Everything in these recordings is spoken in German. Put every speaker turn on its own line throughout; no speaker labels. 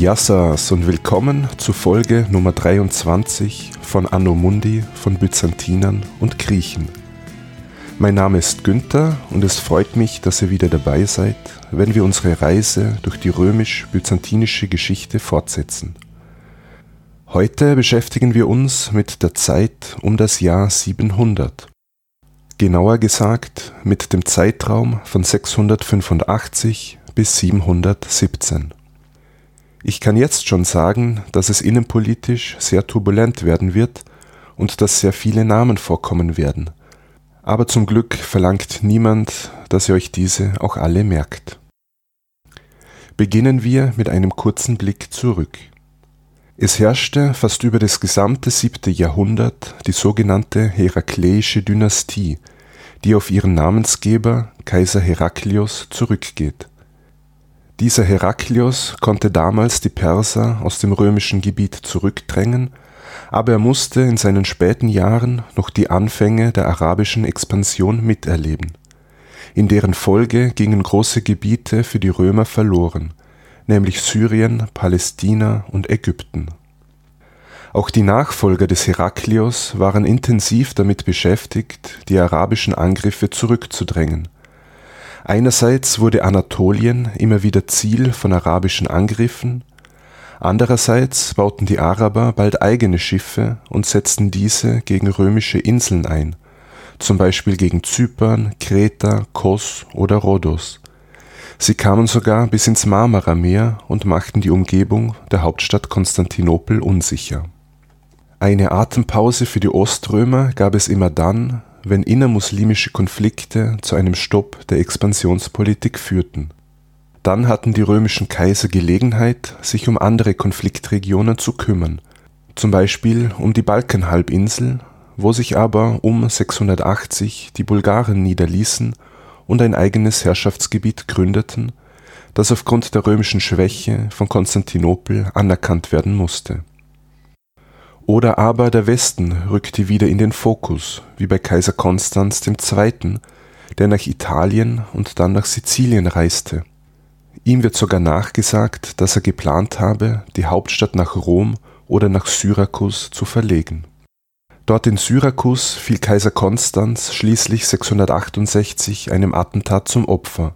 Yassas und willkommen zu Folge Nummer 23 von Anno Mundi von Byzantinern und Griechen. Mein Name ist Günther und es freut mich, dass ihr wieder dabei seid, wenn wir unsere Reise durch die römisch-byzantinische Geschichte fortsetzen. Heute beschäftigen wir uns mit der Zeit um das Jahr 700. Genauer gesagt mit dem Zeitraum von 685 bis 717. Ich kann jetzt schon sagen, dass es innenpolitisch sehr turbulent werden wird und dass sehr viele Namen vorkommen werden. Aber zum Glück verlangt niemand, dass ihr euch diese auch alle merkt. Beginnen wir mit einem kurzen Blick zurück. Es herrschte fast über das gesamte siebte Jahrhundert die sogenannte Herakleische Dynastie, die auf ihren Namensgeber Kaiser Heraklios zurückgeht. Dieser Heraklios konnte damals die Perser aus dem römischen Gebiet zurückdrängen, aber er musste in seinen späten Jahren noch die Anfänge der arabischen Expansion miterleben. In deren Folge gingen große Gebiete für die Römer verloren, nämlich Syrien, Palästina und Ägypten. Auch die Nachfolger des Heraklios waren intensiv damit beschäftigt, die arabischen Angriffe zurückzudrängen Einerseits wurde Anatolien immer wieder Ziel von arabischen Angriffen, andererseits bauten die Araber bald eigene Schiffe und setzten diese gegen römische Inseln ein, zum Beispiel gegen Zypern, Kreta, Kos oder Rhodos. Sie kamen sogar bis ins Marmarameer und machten die Umgebung der Hauptstadt Konstantinopel unsicher. Eine Atempause für die Oströmer gab es immer dann, wenn innermuslimische Konflikte zu einem Stopp der Expansionspolitik führten. Dann hatten die römischen Kaiser Gelegenheit, sich um andere Konfliktregionen zu kümmern, zum Beispiel um die Balkanhalbinsel, wo sich aber um 680 die Bulgaren niederließen und ein eigenes Herrschaftsgebiet gründeten, das aufgrund der römischen Schwäche von Konstantinopel anerkannt werden musste oder aber der Westen rückte wieder in den Fokus, wie bei Kaiser Konstanz II., der nach Italien und dann nach Sizilien reiste. Ihm wird sogar nachgesagt, dass er geplant habe, die Hauptstadt nach Rom oder nach Syrakus zu verlegen. Dort in Syrakus fiel Kaiser Konstanz schließlich 668 einem Attentat zum Opfer,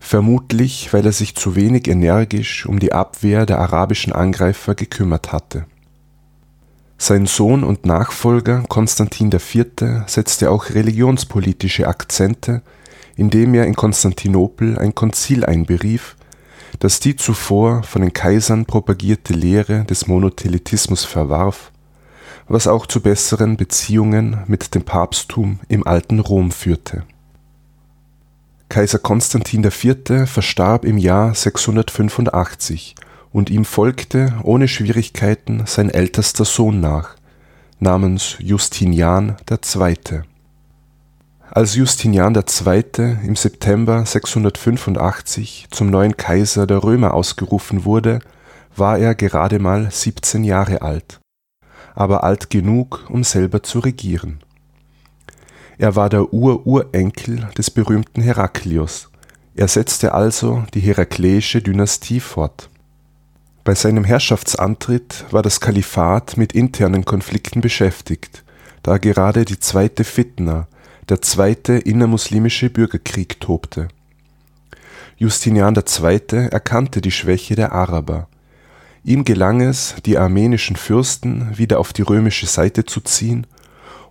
vermutlich weil er sich zu wenig energisch um die Abwehr der arabischen Angreifer gekümmert hatte sein Sohn und Nachfolger Konstantin IV. setzte auch religionspolitische Akzente, indem er in Konstantinopel ein Konzil einberief, das die zuvor von den Kaisern propagierte Lehre des Monotheletismus verwarf, was auch zu besseren Beziehungen mit dem Papsttum im alten Rom führte. Kaiser Konstantin IV. verstarb im Jahr 685 und ihm folgte ohne Schwierigkeiten sein ältester Sohn nach, namens Justinian II. Als Justinian II. im September 685 zum neuen Kaiser der Römer ausgerufen wurde, war er gerade mal 17 Jahre alt, aber alt genug, um selber zu regieren. Er war der Ururenkel des berühmten Heraklius, er setzte also die herakleische Dynastie fort bei seinem Herrschaftsantritt war das Kalifat mit internen Konflikten beschäftigt, da gerade die zweite Fitna, der zweite innermuslimische Bürgerkrieg tobte. Justinian II. erkannte die Schwäche der Araber. Ihm gelang es, die armenischen Fürsten wieder auf die römische Seite zu ziehen,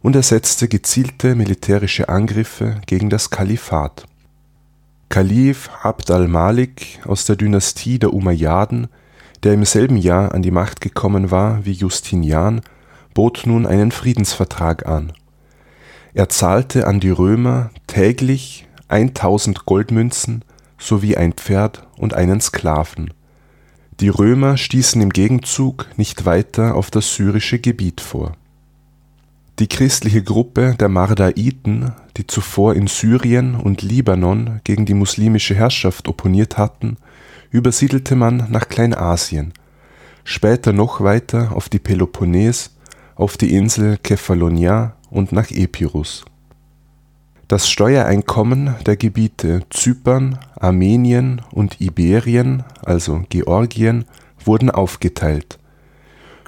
und er setzte gezielte militärische Angriffe gegen das Kalifat. Kalif Abd al-Malik aus der Dynastie der Umayyaden der im selben Jahr an die Macht gekommen war wie Justinian, bot nun einen Friedensvertrag an. Er zahlte an die Römer täglich 1000 Goldmünzen sowie ein Pferd und einen Sklaven. Die Römer stießen im Gegenzug nicht weiter auf das syrische Gebiet vor. Die christliche Gruppe der Mardaiten, die zuvor in Syrien und Libanon gegen die muslimische Herrschaft opponiert hatten übersiedelte man nach Kleinasien, später noch weiter auf die Peloponnes, auf die Insel Kephallonia und nach Epirus. Das Steuereinkommen der Gebiete Zypern, Armenien und Iberien, also Georgien, wurden aufgeteilt.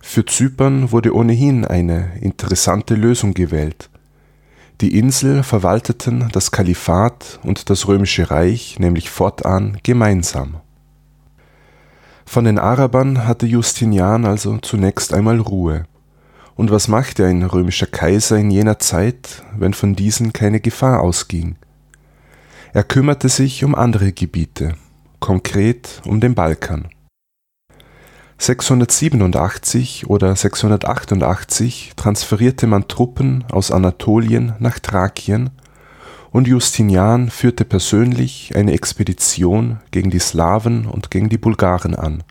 Für Zypern wurde ohnehin eine interessante Lösung gewählt. Die Insel verwalteten das Kalifat und das römische Reich nämlich fortan gemeinsam. Von den Arabern hatte Justinian also zunächst einmal Ruhe. Und was machte ein römischer Kaiser in jener Zeit, wenn von diesen keine Gefahr ausging? Er kümmerte sich um andere Gebiete, konkret um den Balkan. 687 oder 688 transferierte man Truppen aus Anatolien nach Thrakien und Justinian führte persönlich eine Expedition gegen die Slawen und gegen die Bulgaren an.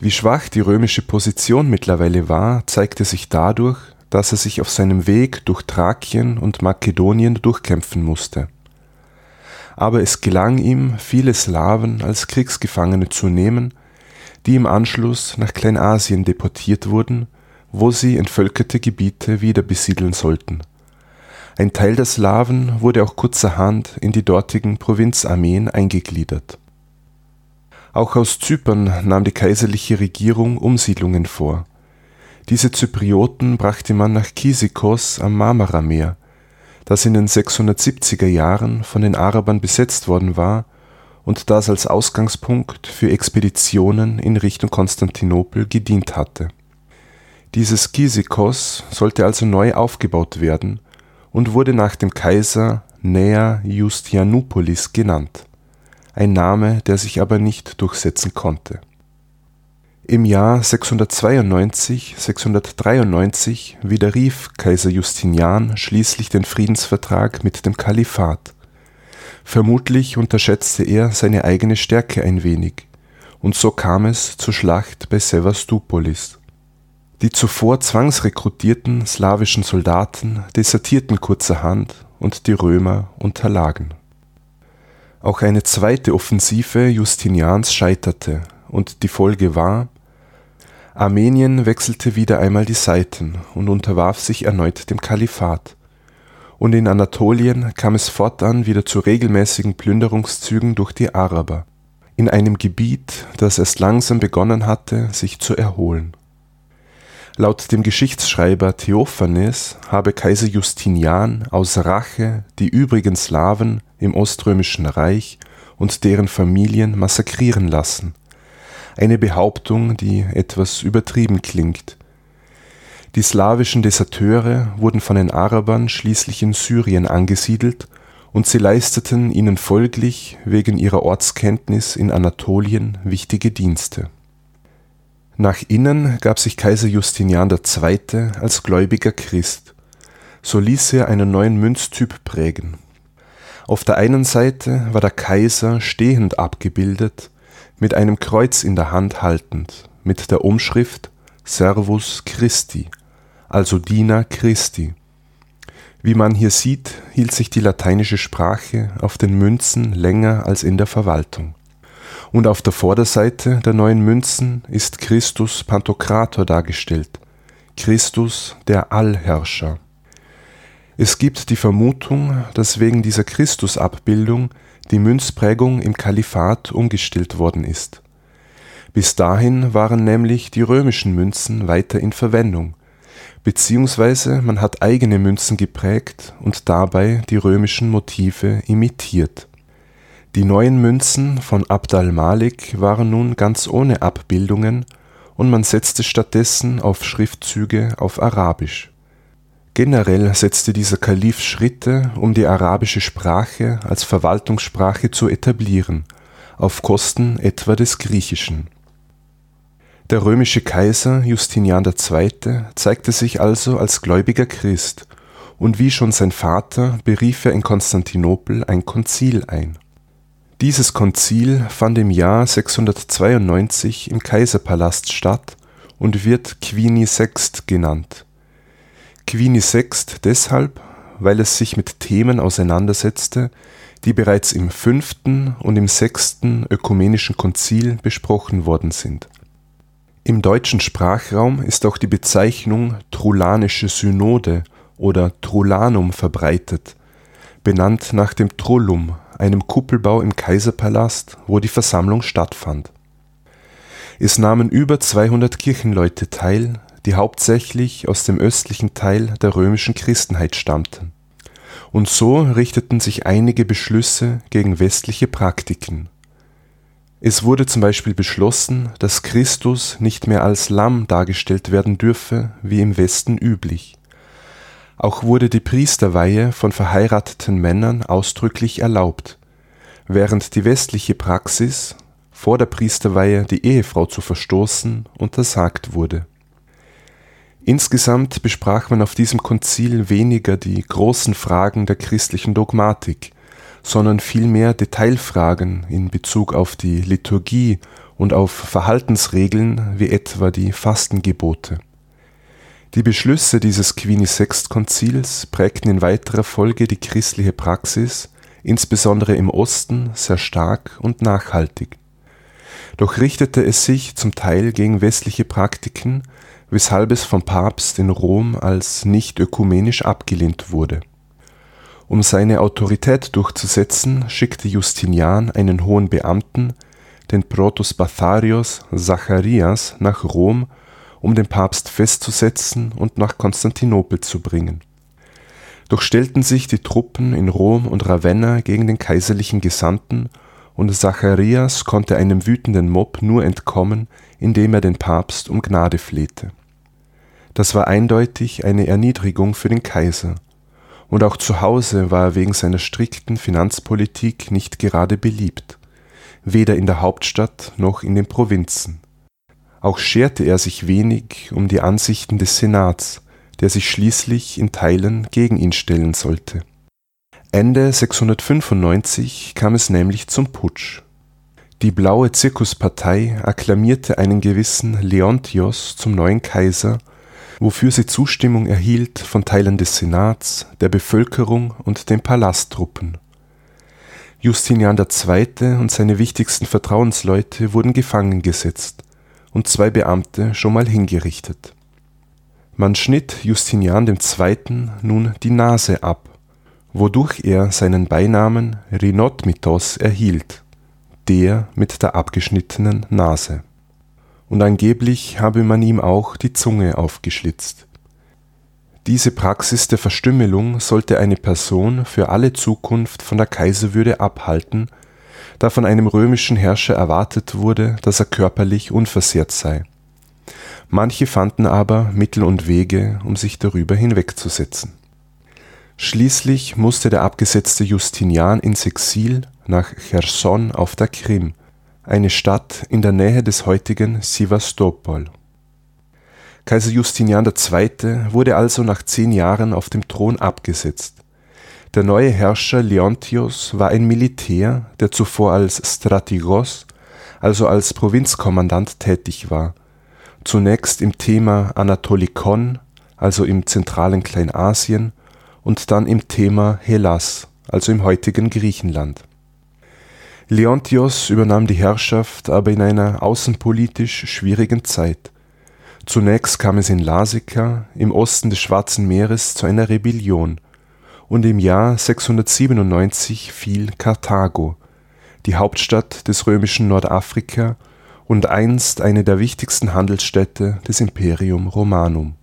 Wie schwach die römische Position mittlerweile war, zeigte sich dadurch, dass er sich auf seinem Weg durch Thrakien und Makedonien durchkämpfen musste. Aber es gelang ihm, viele Slawen als Kriegsgefangene zu nehmen die im Anschluss nach Kleinasien deportiert wurden, wo sie entvölkerte Gebiete wieder besiedeln sollten. Ein Teil der Slawen wurde auch kurzerhand in die dortigen Provinzarmeen eingegliedert. Auch aus Zypern nahm die kaiserliche Regierung Umsiedlungen vor. Diese Zyprioten brachte man nach Kisikos am Marmarameer, das in den 670er Jahren von den Arabern besetzt worden war und das als Ausgangspunkt für Expeditionen in Richtung Konstantinopel gedient hatte. Dieses Kisikos sollte also neu aufgebaut werden und wurde nach dem Kaiser Nea Justianoupolis genannt, ein Name, der sich aber nicht durchsetzen konnte. Im Jahr 692 / 693 widerrief Kaiser Justinian schließlich den Friedensvertrag mit dem Kalifat Vermutlich unterschätzte er seine eigene Stärke ein wenig, und so kam es zur Schlacht bei Sevastopolis. Die zuvor zwangsrekrutierten slawischen Soldaten desertierten kurzerhand und die Römer unterlagen. Auch eine zweite Offensive Justinians scheiterte, und die Folge war, Armenien wechselte wieder einmal die Seiten und unterwarf sich erneut dem Kalifat und in Anatolien kam es fortan wieder zu regelmäßigen Plünderungszügen durch die Araber, in einem Gebiet, das erst langsam begonnen hatte, sich zu erholen. Laut dem Geschichtsschreiber Theophanes habe Kaiser Justinian aus Rache die übrigen Slawen im Oströmischen Reich und deren Familien massakrieren lassen, eine Behauptung, die etwas übertrieben klingt die slawischen Deserteure wurden von den Arabern schließlich in Syrien angesiedelt und sie leisteten ihnen folglich wegen ihrer Ortskenntnis in Anatolien wichtige Dienste. Nach innen gab sich Kaiser Justinian II. als gläubiger Christ. So ließ er einen neuen Münztyp prägen. Auf der einen Seite war der Kaiser stehend abgebildet, mit einem Kreuz in der Hand haltend, mit der Umschrift Servus Christi, also Diener Christi. Wie man hier sieht, hielt sich die lateinische Sprache auf den Münzen länger als in der Verwaltung. Und auf der Vorderseite der neuen Münzen ist Christus Pantokrator dargestellt, Christus der Allherrscher. Es gibt die Vermutung, dass wegen dieser Christusabbildung die Münzprägung im Kalifat umgestellt worden ist. Bis dahin waren nämlich die römischen Münzen weiter in Verwendung, beziehungsweise man hat eigene Münzen geprägt und dabei die römischen Motive imitiert. Die neuen Münzen von Abd al-Malik waren nun ganz ohne Abbildungen und man setzte stattdessen auf Schriftzüge auf Arabisch. Generell setzte dieser Kalif Schritte, um die arabische Sprache als Verwaltungssprache zu etablieren, auf Kosten etwa des Griechischen der römische Kaiser Justinian II. zeigte sich also als gläubiger Christ, und wie schon sein Vater berief er in Konstantinopel ein Konzil ein. Dieses Konzil fand im Jahr 692 im Kaiserpalast statt und wird Quini Sext genannt. Quini Sext deshalb, weil es sich mit Themen auseinandersetzte, die bereits im fünften und im sechsten ökumenischen Konzil besprochen worden sind im deutschen Sprachraum ist auch die Bezeichnung Trullanische Synode oder Trullanum verbreitet, benannt nach dem Trullum, einem Kuppelbau im Kaiserpalast, wo die Versammlung stattfand. Es nahmen über 200 Kirchenleute teil, die hauptsächlich aus dem östlichen Teil der römischen Christenheit stammten. Und so richteten sich einige Beschlüsse gegen westliche Praktiken. Es wurde zum Beispiel beschlossen, dass Christus nicht mehr als Lamm dargestellt werden dürfe, wie im Westen üblich. Auch wurde die Priesterweihe von verheirateten Männern ausdrücklich erlaubt, während die westliche Praxis, vor der Priesterweihe die Ehefrau zu verstoßen, untersagt wurde Insgesamt besprach man auf diesem Konzil weniger die großen Fragen der christlichen Dogmatik, sondern vielmehr Detailfragen in Bezug auf die Liturgie und auf Verhaltensregeln wie etwa die Fastengebote. Die Beschlüsse dieses Quinisext-Konzils prägten in weiterer Folge die christliche Praxis, insbesondere im Osten, sehr stark und nachhaltig. Doch richtete es sich zum Teil gegen westliche Praktiken weshalb es vom Papst in Rom als nicht ökumenisch abgelehnt wurde. Um seine Autorität durchzusetzen, schickte Justinian einen hohen Beamten, den Protos Batharios Zacharias, nach Rom, um den Papst festzusetzen und nach Konstantinopel zu bringen. Doch stellten sich die Truppen in Rom und Ravenna gegen den kaiserlichen Gesandten und Zacharias konnte einem wütenden Mob nur entkommen, indem er den Papst um Gnade flehte das war eindeutig eine Erniedrigung für den Kaiser, und auch zu Hause war er wegen seiner strikten Finanzpolitik nicht gerade beliebt, weder in der Hauptstadt noch in den Provinzen. Auch scherte er sich wenig um die Ansichten des Senats, der sich schließlich in Teilen gegen ihn stellen sollte. Ende 695 kam es nämlich zum Putsch. Die Blaue Zirkuspartei akklamierte einen gewissen Leontios zum neuen Kaiser wofür sie Zustimmung erhielt von Teilen des Senats, der Bevölkerung und den Palasttruppen. Justinian II. und seine wichtigsten Vertrauensleute wurden gefangen gesetzt und zwei Beamte schon mal hingerichtet. Man schnitt Justinian II. nun die Nase ab, wodurch er seinen Beinamen Rhinotmitos erhielt, der mit der abgeschnittenen Nase und angeblich habe man ihm auch die Zunge aufgeschlitzt. Diese Praxis der Verstümmelung sollte eine Person für alle Zukunft von der Kaiserwürde abhalten, da von einem römischen Herrscher erwartet wurde, dass er körperlich unversehrt sei. Manche fanden aber Mittel und Wege, um sich darüber hinwegzusetzen. Schließlich musste der abgesetzte Justinian ins Exil nach Cherson auf der Krim eine Stadt in der Nähe des heutigen Sewastopol. Kaiser Justinian II. wurde also nach zehn Jahren auf dem Thron abgesetzt. Der neue Herrscher Leontios war ein Militär, der zuvor als Strategos, also als Provinzkommandant tätig war, zunächst im Thema Anatolikon, also im zentralen Kleinasien, und dann im Thema Hellas, also im heutigen Griechenland Leontios übernahm die Herrschaft aber in einer außenpolitisch schwierigen Zeit. Zunächst kam es in Larsika im Osten des Schwarzen Meeres zu einer Rebellion, und im Jahr 697 fiel Karthago, die Hauptstadt des römischen Nordafrika und einst eine der wichtigsten Handelsstädte des Imperium Romanum.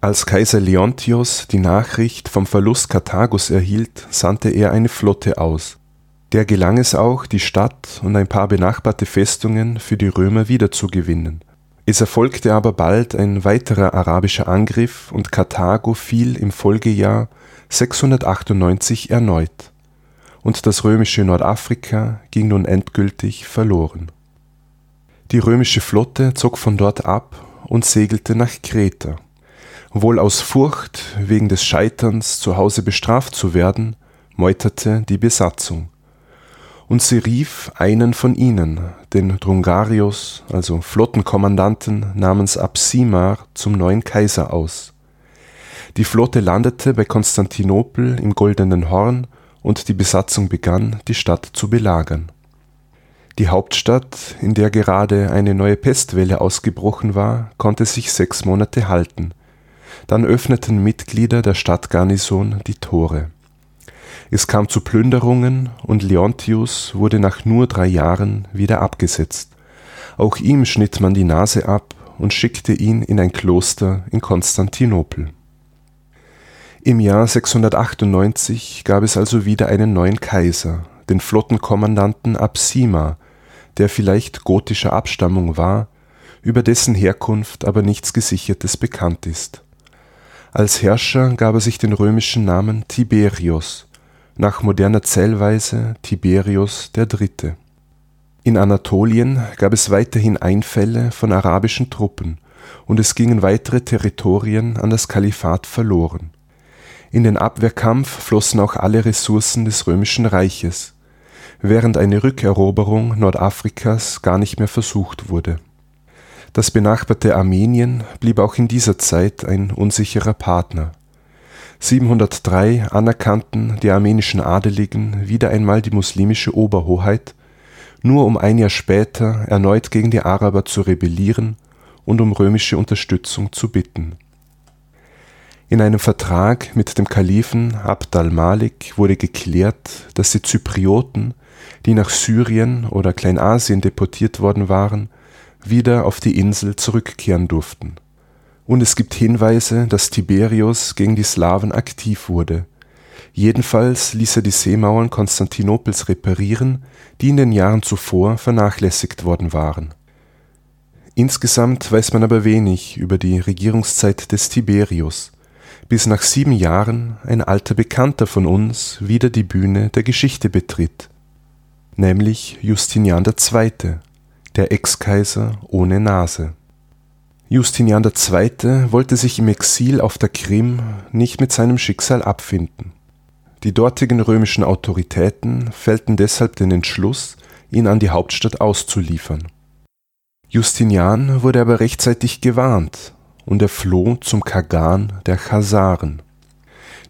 Als Kaiser Leontios die Nachricht vom Verlust Karthagos erhielt, sandte er eine Flotte aus der gelang es auch, die Stadt und ein paar benachbarte Festungen für die Römer wiederzugewinnen. Es erfolgte aber bald ein weiterer arabischer Angriff und Karthago fiel im Folgejahr 698 erneut, und das römische Nordafrika ging nun endgültig verloren. Die römische Flotte zog von dort ab und segelte nach Kreta. Wohl aus Furcht, wegen des Scheiterns zu Hause bestraft zu werden, meuterte die Besatzung und sie rief einen von ihnen, den Drungarius, also Flottenkommandanten namens Absimar, zum neuen Kaiser aus. Die Flotte landete bei Konstantinopel im Goldenen Horn und die Besatzung begann, die Stadt zu belagern. Die Hauptstadt, in der gerade eine neue Pestwelle ausgebrochen war, konnte sich sechs Monate halten. Dann öffneten Mitglieder der Stadtgarnison die Tore es kam zu Plünderungen und Leontius wurde nach nur drei Jahren wieder abgesetzt. Auch ihm schnitt man die Nase ab und schickte ihn in ein Kloster in Konstantinopel. Im Jahr 698 gab es also wieder einen neuen Kaiser, den Flottenkommandanten Absima, der vielleicht gotischer Abstammung war, über dessen Herkunft aber nichts Gesichertes bekannt ist. Als Herrscher gab er sich den römischen Namen Tiberius, nach moderner Zählweise Tiberius III. In Anatolien gab es weiterhin Einfälle von arabischen Truppen und es gingen weitere Territorien an das Kalifat verloren. In den Abwehrkampf flossen auch alle Ressourcen des römischen Reiches, während eine Rückeroberung Nordafrikas gar nicht mehr versucht wurde. Das benachbarte Armenien blieb auch in dieser Zeit ein unsicherer Partner. 703 anerkannten die armenischen Adeligen wieder einmal die muslimische Oberhoheit nur um ein Jahr später erneut gegen die Araber zu rebellieren und um römische Unterstützung zu bitten. In einem Vertrag mit dem Kalifen Abd al-Malik wurde geklärt, dass die Zyprioten, die nach Syrien oder Kleinasien deportiert worden waren, wieder auf die Insel zurückkehren durften. Und es gibt Hinweise, dass Tiberius gegen die Slawen aktiv wurde Jedenfalls ließ er die Seemauern Konstantinopels reparieren, die in den Jahren zuvor vernachlässigt worden waren. Insgesamt weiß man aber wenig über die Regierungszeit des Tiberius, bis nach sieben Jahren ein alter Bekannter von uns wieder die Bühne der Geschichte betritt, nämlich Justinian II., der Ex-Kaiser ohne Nase. Justinian II. wollte sich im Exil auf der Krim nicht mit seinem Schicksal abfinden die dortigen römischen Autoritäten fällten deshalb den Entschluss, ihn an die Hauptstadt auszuliefern. Justinian wurde aber rechtzeitig gewarnt und er floh zum Kagan der Chasaren.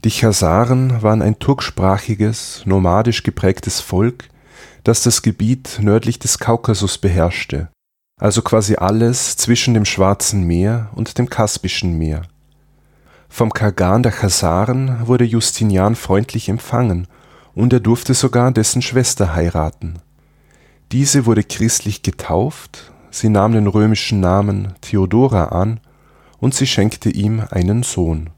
Die Chasaren waren ein turksprachiges, nomadisch geprägtes Volk, das das Gebiet nördlich des Kaukasus beherrschte, also quasi alles zwischen dem Schwarzen Meer und dem Kaspischen Meer vom Kagan der Chasaren wurde Justinian freundlich empfangen und er durfte sogar dessen Schwester heiraten. Diese wurde christlich getauft, sie nahm den römischen Namen Theodora an und sie schenkte ihm einen Sohn.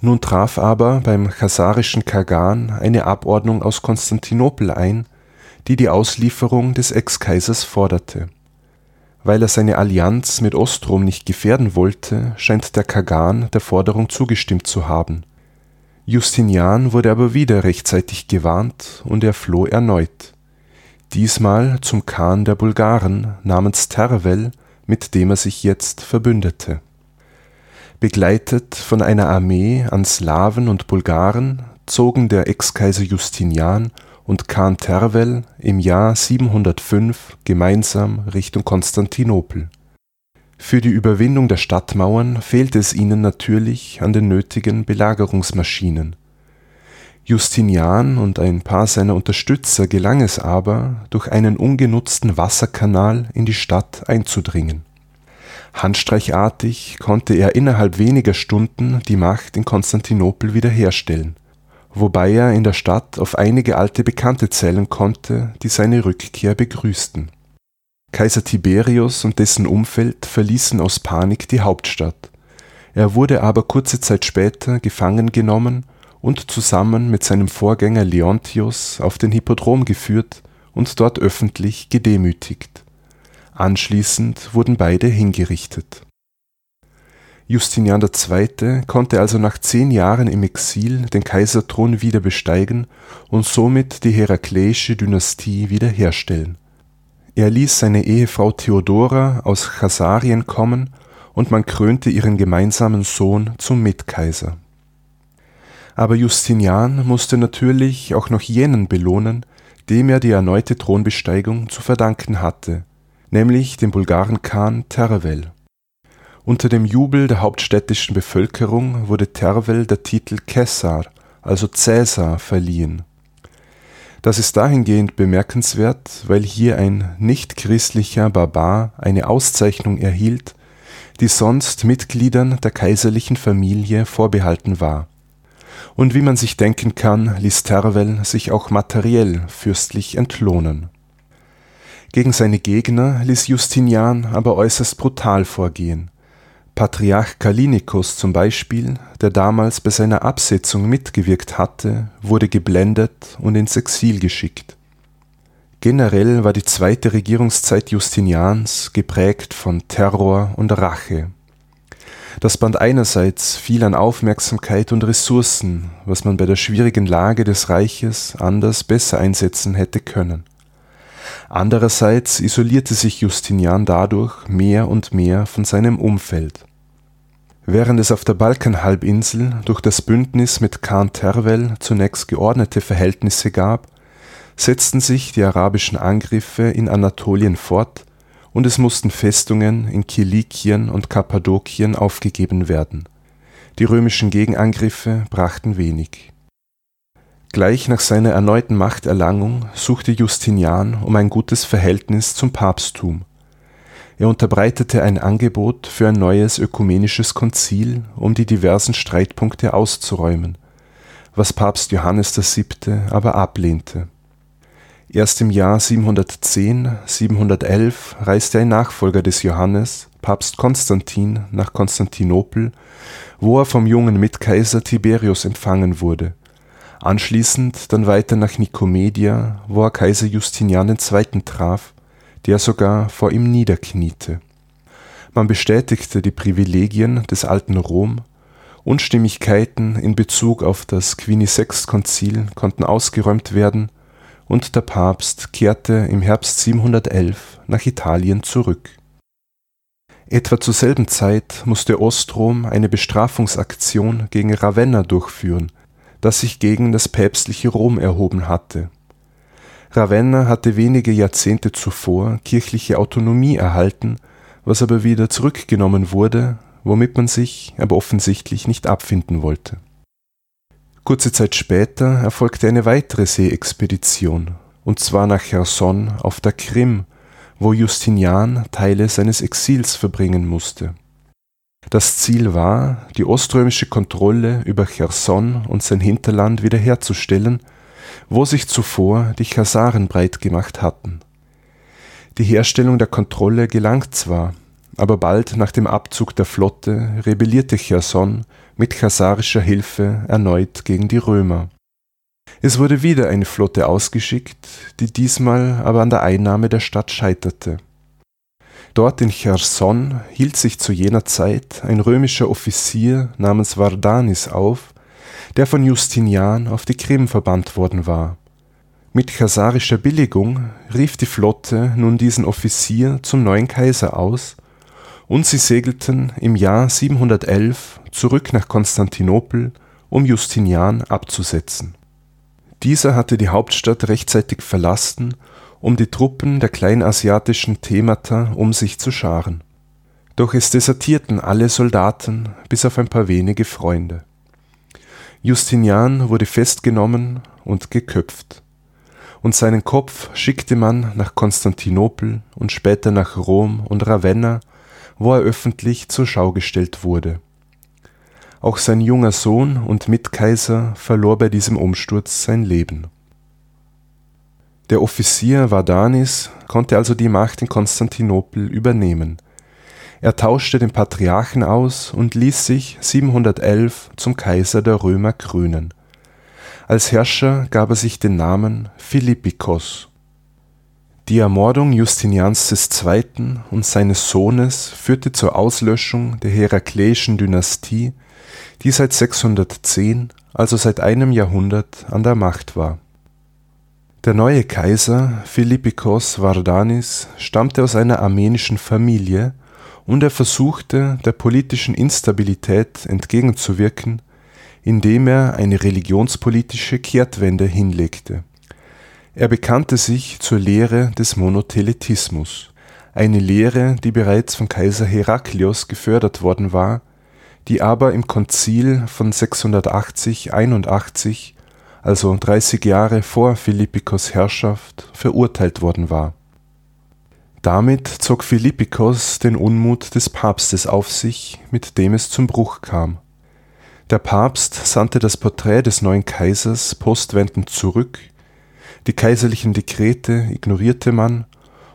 Nun traf aber beim chasarischen Kagan eine Abordnung aus Konstantinopel ein, die die Auslieferung des Ex-Kaisers forderte weil er seine Allianz mit Ostrom nicht gefährden wollte, scheint der Kagan der Forderung zugestimmt zu haben. Justinian wurde aber wieder rechtzeitig gewarnt und er floh erneut. Diesmal zum Khan der Bulgaren namens Tervel, mit dem er sich jetzt verbündete. Begleitet von einer Armee an Slawen und Bulgaren zogen der Ex-Kaiser Justinian und Khan Tervel im Jahr 705 gemeinsam Richtung Konstantinopel. Für die Überwindung der Stadtmauern fehlte es ihnen natürlich an den nötigen Belagerungsmaschinen. Justinian und ein paar seiner Unterstützer gelang es aber, durch einen ungenutzten Wasserkanal in die Stadt einzudringen. Handstreichartig konnte er innerhalb weniger Stunden die Macht in Konstantinopel wiederherstellen wobei er in der Stadt auf einige alte Bekannte zählen konnte, die seine Rückkehr begrüßten. Kaiser Tiberius und dessen Umfeld verließen aus Panik die Hauptstadt. Er wurde aber kurze Zeit später gefangen genommen und zusammen mit seinem Vorgänger Leontius auf den Hippodrom geführt und dort öffentlich gedemütigt. Anschließend wurden beide hingerichtet Justinian II. konnte also nach zehn Jahren im Exil den Kaiserthron wieder besteigen und somit die herakleische Dynastie wiederherstellen. Er ließ seine Ehefrau Theodora aus Chasarien kommen und man krönte ihren gemeinsamen Sohn zum Mitkaiser. Aber Justinian musste natürlich auch noch jenen belohnen, dem er die erneute Thronbesteigung zu verdanken hatte, nämlich dem Bulgarenkhan Tervel unter dem Jubel der hauptstädtischen Bevölkerung wurde Tervel der Titel Caesar, also Cäsar, verliehen. Das ist dahingehend bemerkenswert, weil hier ein nichtchristlicher Barbar eine Auszeichnung erhielt, die sonst Mitgliedern der kaiserlichen Familie vorbehalten war. Und wie man sich denken kann, ließ Tervel sich auch materiell fürstlich entlohnen Gegen seine Gegner ließ Justinian aber äußerst brutal vorgehen. Patriarch Kallinikos zum Beispiel, der damals bei seiner Absetzung mitgewirkt hatte, wurde geblendet und ins Exil geschickt. Generell war die zweite Regierungszeit Justinians geprägt von Terror und Rache. Das band einerseits viel an Aufmerksamkeit und Ressourcen, was man bei der schwierigen Lage des Reiches anders besser einsetzen hätte können. Andererseits isolierte sich Justinian dadurch mehr und mehr von seinem Umfeld. Während es auf der Balkanhalbinsel durch das Bündnis mit Khan Tervel zunächst geordnete Verhältnisse gab, setzten sich die arabischen Angriffe in Anatolien fort und es mussten Festungen in Kilikien und Kappadokien aufgegeben werden. Die römischen Gegenangriffe brachten wenig Gleich nach seiner erneuten Machterlangung suchte Justinian um ein gutes Verhältnis zum Papsttum. Er unterbreitete ein Angebot für ein neues ökumenisches Konzil, um die diversen Streitpunkte auszuräumen, was Papst Johannes VII. aber ablehnte. Erst im Jahr 710/711 reiste ein Nachfolger des Johannes, Papst Konstantin, nach Konstantinopel, wo er vom jungen Mitkaiser Tiberius empfangen wurde Anschließend dann weiter nach Nikomedia, wo er Kaiser Justinian II. traf, der sogar vor ihm niederkniete. Man bestätigte die Privilegien des alten Rom, Unstimmigkeiten in Bezug auf das Quinisext-Konzil konnten ausgeräumt werden und der Papst kehrte im Herbst 711 nach Italien zurück. Etwa zur selben Zeit musste Ostrom eine Bestrafungsaktion gegen Ravenna durchführen das sich gegen das päpstliche Rom erhoben hatte. Ravenna hatte wenige Jahrzehnte zuvor kirchliche Autonomie erhalten, was aber wieder zurückgenommen wurde, womit man sich aber offensichtlich nicht abfinden wollte. Kurze Zeit später erfolgte eine weitere Seeexpedition, und zwar nach Cherson auf der Krim, wo Justinian Teile seines Exils verbringen musste das Ziel war, die oströmische Kontrolle über Cherson und sein Hinterland wiederherzustellen, wo sich zuvor die Chasaren breit gemacht hatten. Die Herstellung der Kontrolle gelang zwar, aber bald nach dem Abzug der Flotte rebellierte Cherson mit chasarischer Hilfe erneut gegen die Römer. Es wurde wieder eine Flotte ausgeschickt, die diesmal aber an der Einnahme der Stadt scheiterte Dort in Cherson hielt sich zu jener Zeit ein römischer Offizier namens Vardanis auf, der von Justinian auf die Krim verbannt worden war. Mit chasarischer Billigung rief die Flotte nun diesen Offizier zum neuen Kaiser aus, und sie segelten im Jahr 711 zurück nach Konstantinopel, um Justinian abzusetzen. Dieser hatte die Hauptstadt rechtzeitig verlassen um die Truppen der kleinasiatischen Themata um sich zu scharen. Doch es desertierten alle Soldaten, bis auf ein paar wenige Freunde. Justinian wurde festgenommen und geköpft, und seinen Kopf schickte man nach Konstantinopel und später nach Rom und Ravenna, wo er öffentlich zur Schau gestellt wurde. Auch sein junger Sohn und Mitkaiser verlor bei diesem Umsturz sein Leben der Offizier Vardanis konnte also die Macht in Konstantinopel übernehmen. Er tauschte den Patriarchen aus und ließ sich 711 zum Kaiser der Römer krönen. Als Herrscher gab er sich den Namen Philippikos. Die Ermordung Justinians II. und seines Sohnes führte zur Auslöschung der Herakleischen Dynastie, die seit 610, also seit einem Jahrhundert, an der Macht war der neue Kaiser Philippikos Vardanis stammte aus einer armenischen Familie und er versuchte, der politischen Instabilität entgegenzuwirken, indem er eine religionspolitische Kehrtwende hinlegte. Er bekannte sich zur Lehre des Monotheletismus, eine Lehre, die bereits von Kaiser Heraklios gefördert worden war, die aber im Konzil von 680 81 also 30 Jahre vor Philippikos Herrschaft, verurteilt worden war. Damit zog Philippikos den Unmut des Papstes auf sich, mit dem es zum Bruch kam. Der Papst sandte das Porträt des neuen Kaisers postwendend zurück, die kaiserlichen Dekrete ignorierte man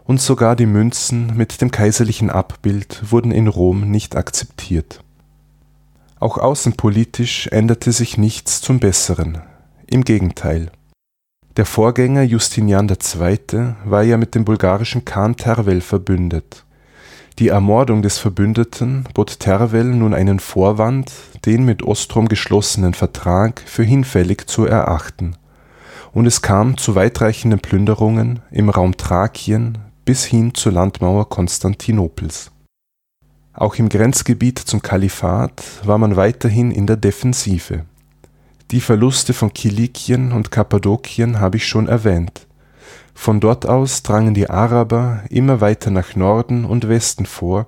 und sogar die Münzen mit dem kaiserlichen Abbild wurden in Rom nicht akzeptiert. Auch außenpolitisch änderte sich nichts zum Besseren, im Gegenteil. Der Vorgänger Justinian II. war ja mit dem bulgarischen Khan Tervel verbündet. Die Ermordung des Verbündeten bot Tervel nun einen Vorwand, den mit Ostrom geschlossenen Vertrag für hinfällig zu erachten, und es kam zu weitreichenden Plünderungen im Raum Thrakien bis hin zur Landmauer Konstantinopels. Auch im Grenzgebiet zum Kalifat war man weiterhin in der Defensive. Die Verluste von Kilikien und Kappadokien habe ich schon erwähnt. Von dort aus drangen die Araber immer weiter nach Norden und Westen vor,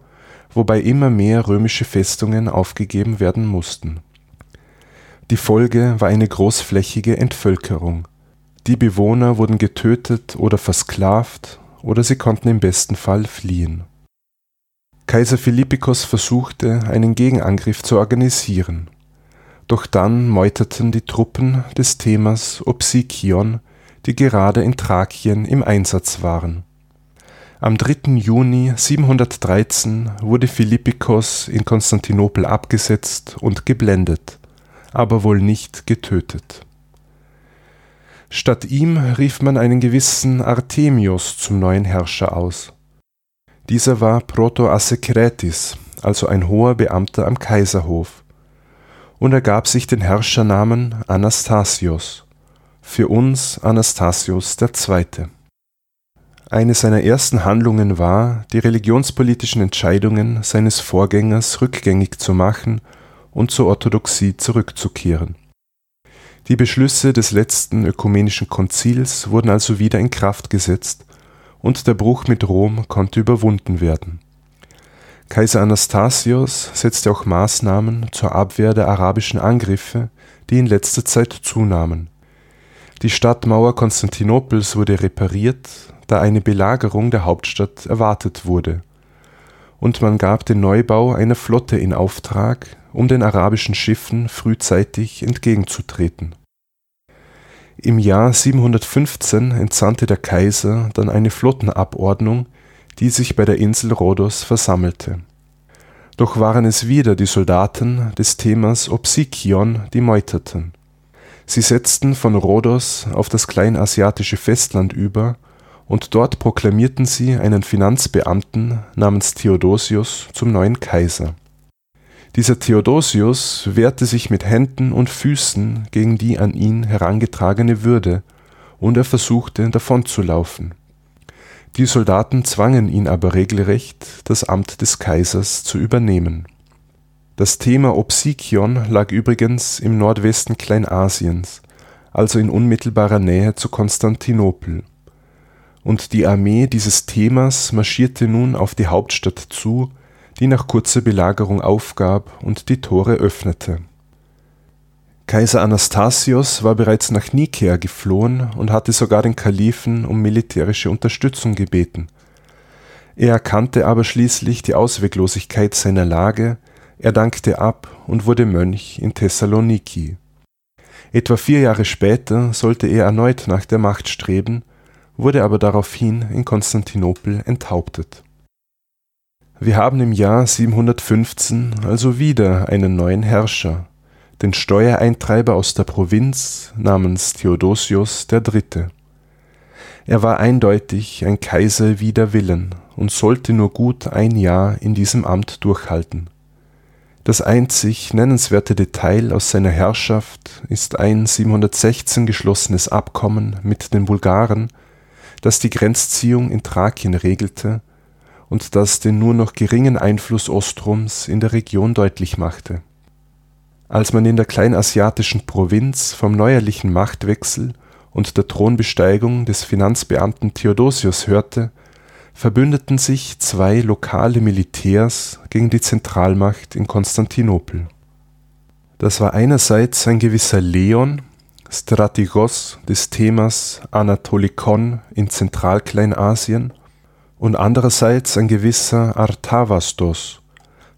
wobei immer mehr römische Festungen aufgegeben werden mussten. Die Folge war eine großflächige Entvölkerung. Die Bewohner wurden getötet oder versklavt oder sie konnten im besten Fall fliehen. Kaiser Philippikos versuchte, einen Gegenangriff zu organisieren. Doch dann meuterten die Truppen des Themas Opsikion, die gerade in Thrakien im Einsatz waren. Am 3. Juni 713 wurde Philippikos in Konstantinopel abgesetzt und geblendet, aber wohl nicht getötet Statt ihm rief man einen gewissen Artemios zum neuen Herrscher aus. Dieser war Protoasekretis, also ein hoher Beamter am Kaiserhof, und er gab sich den Herrschernamen Anastasios, für uns Anastasius II. Eine seiner ersten Handlungen war, die religionspolitischen Entscheidungen seines Vorgängers rückgängig zu machen und zur Orthodoxie zurückzukehren die Beschlüsse des letzten Ökumenischen Konzils wurden also wieder in Kraft gesetzt und der Bruch mit Rom konnte überwunden werden. Kaiser Anastasios setzte auch Maßnahmen zur Abwehr der arabischen Angriffe, die in letzter Zeit zunahmen. Die Stadtmauer Konstantinopels wurde repariert, da eine Belagerung der Hauptstadt erwartet wurde, und man gab den Neubau einer Flotte in Auftrag, um den arabischen Schiffen frühzeitig entgegenzutreten im Jahr 715 entsandte der Kaiser dann eine Flottenabordnung, die sich bei der Insel Rhodos versammelte. Doch waren es wieder die Soldaten des Themas Opsikion, die meuterten. Sie setzten von Rhodos auf das kleinasiatische Festland über und dort proklamierten sie einen Finanzbeamten namens Theodosius zum neuen Kaiser dieser Theodosius wehrte sich mit Händen und Füßen gegen die an ihn herangetragene Würde, und er versuchte davonzulaufen. Die Soldaten zwangen ihn aber regelrecht, das Amt des Kaisers zu übernehmen. Das Thema Opsikion lag übrigens im Nordwesten Kleinasiens, also in unmittelbarer Nähe zu Konstantinopel. Und die Armee dieses Themas marschierte nun auf die Hauptstadt zu die nach kurzer Belagerung aufgab und die Tore öffnete. Kaiser Anastasios war bereits nach Nikäa geflohen und hatte sogar den Kalifen um militärische Unterstützung gebeten. Er erkannte aber schließlich die Ausweglosigkeit seiner Lage, er dankte ab und wurde Mönch in Thessaloniki. Etwa vier Jahre später sollte er erneut nach der Macht streben, wurde aber daraufhin in Konstantinopel enthauptet wir haben im Jahr 715 also wieder einen neuen Herrscher, den Steuereintreiber aus der Provinz namens Theodosius III. Er war eindeutig ein Kaiser wider Willen und sollte nur gut ein Jahr in diesem Amt durchhalten. Das einzig nennenswerte Detail aus seiner Herrschaft ist ein 716 geschlossenes Abkommen mit den Bulgaren, das die Grenzziehung in Thrakien regelte und das den nur noch geringen Einfluss Ostroms in der Region deutlich machte. Als man in der kleinasiatischen Provinz vom neuerlichen Machtwechsel und der Thronbesteigung des Finanzbeamten Theodosius hörte, verbündeten sich zwei lokale Militärs gegen die Zentralmacht in Konstantinopel. Das war einerseits ein gewisser Leon, Strategos des Themas Anatolikon in Zentralkleinasien und andererseits ein gewisser Artavastos,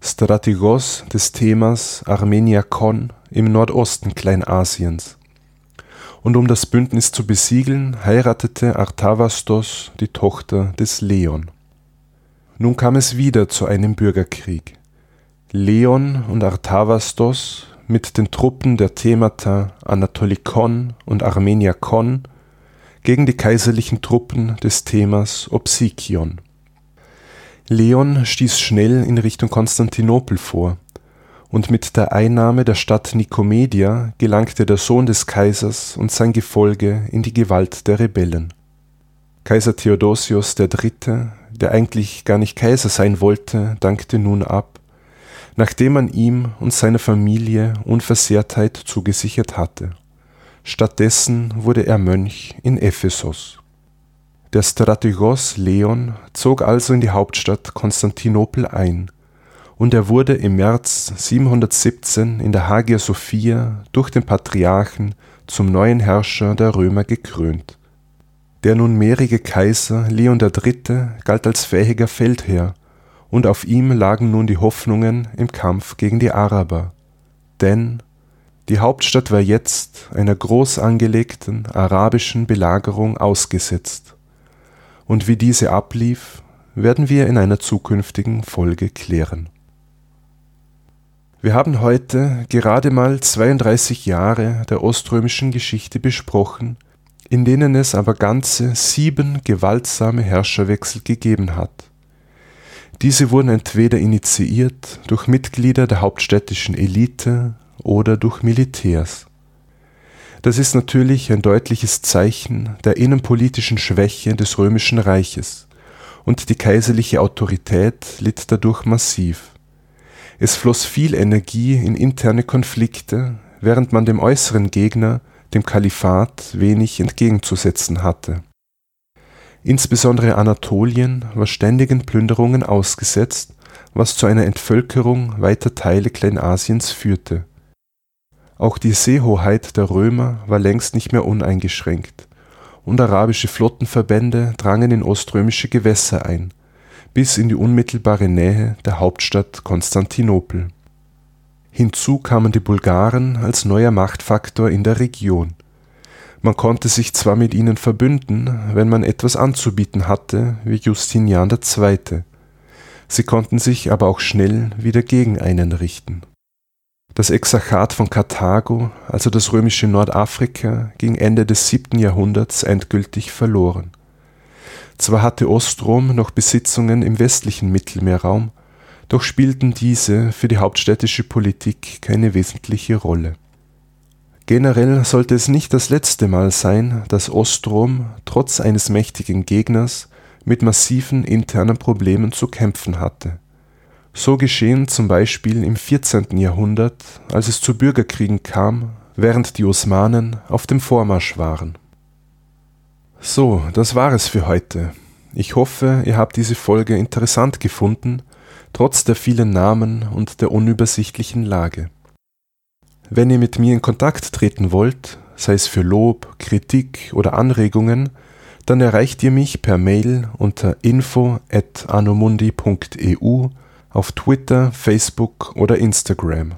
Strategos des Themas Armeniakon im Nordosten Kleinasiens. und um das Bündnis zu besiegeln, heiratete Artavasdos die Tochter des Leon. Nun kam es wieder zu einem Bürgerkrieg. Leon und Artavasdos mit den Truppen der Themata Anatolikon und Armeniakon gegen die kaiserlichen Truppen des Themas Opsikion. Leon stieß schnell in Richtung Konstantinopel vor, und mit der Einnahme der Stadt Nikomedia gelangte der Sohn des Kaisers und sein Gefolge in die Gewalt der Rebellen. Kaiser Theodosius III., der eigentlich gar nicht Kaiser sein wollte, dankte nun ab, nachdem man ihm und seiner Familie Unversehrtheit zugesichert hatte. Stattdessen wurde er Mönch in Ephesos. Der Strategos Leon zog also in die Hauptstadt Konstantinopel ein, und er wurde im März 717 in der Hagia Sophia durch den Patriarchen zum neuen Herrscher der Römer gekrönt. Der nunmehrige Kaiser Leon III. galt als fähiger Feldherr, und auf ihm lagen nun die Hoffnungen im Kampf gegen die Araber. Denn die Hauptstadt war jetzt einer groß angelegten arabischen Belagerung ausgesetzt. Und wie diese ablief, werden wir in einer zukünftigen Folge klären. Wir haben heute gerade mal 32 Jahre der oströmischen Geschichte besprochen, in denen es aber ganze sieben gewaltsame Herrscherwechsel gegeben hat. Diese wurden entweder initiiert durch Mitglieder der hauptstädtischen Elite oder durch Militärs. Das ist natürlich ein deutliches Zeichen der innenpolitischen Schwäche des römischen Reiches, und die kaiserliche Autorität litt dadurch massiv. Es floss viel Energie in interne Konflikte, während man dem äußeren Gegner, dem Kalifat, wenig entgegenzusetzen hatte. Insbesondere Anatolien war ständigen Plünderungen ausgesetzt, was zu einer Entvölkerung weiter Teile Kleinasiens führte. Auch die Seehoheit der Römer war längst nicht mehr uneingeschränkt, und arabische Flottenverbände drangen in oströmische Gewässer ein bis in die unmittelbare Nähe der Hauptstadt Konstantinopel. Hinzu kamen die Bulgaren als neuer Machtfaktor in der Region. Man konnte sich zwar mit ihnen verbünden, wenn man etwas anzubieten hatte, wie Justinian II. Sie konnten sich aber auch schnell wieder gegen einen richten. Das Exarchat von Karthago, also das römische Nordafrika, ging Ende des 7. Jahrhunderts endgültig verloren zwar hatte Ostrom noch Besitzungen im westlichen Mittelmeerraum, doch spielten diese für die hauptstädtische Politik keine wesentliche Rolle. Generell sollte es nicht das letzte Mal sein, dass Ostrom trotz eines mächtigen Gegners mit massiven internen Problemen zu kämpfen hatte. So geschehen zum Beispiel im 14. Jahrhundert, als es zu Bürgerkriegen kam, während die Osmanen auf dem Vormarsch waren so, das war es für heute. Ich hoffe, ihr habt diese Folge interessant gefunden, trotz der vielen Namen und der unübersichtlichen Lage. Wenn ihr mit mir in Kontakt treten wollt, sei es für Lob, Kritik oder Anregungen, dann erreicht ihr mich per Mail unter info@anomundi.eu auf Twitter, Facebook oder Instagram.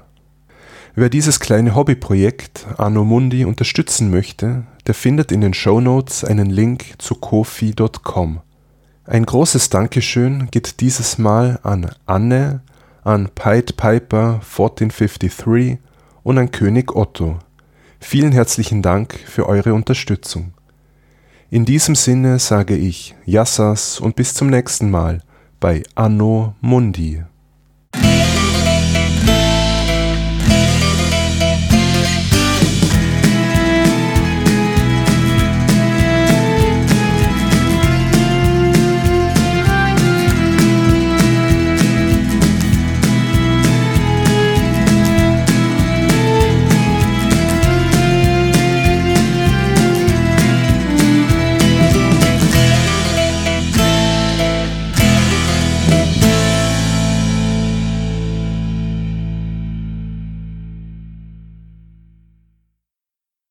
Wer dieses kleine Hobbyprojekt Anno Mundi unterstützen möchte, der findet in den Show Notes einen Link zu kofi.com. Ein großes Dankeschön geht dieses Mal an Anne, an Pied Piper 1453 und an König Otto. Vielen herzlichen Dank für eure Unterstützung. In diesem Sinne sage ich Yassas und bis zum nächsten Mal bei Anno Mundi.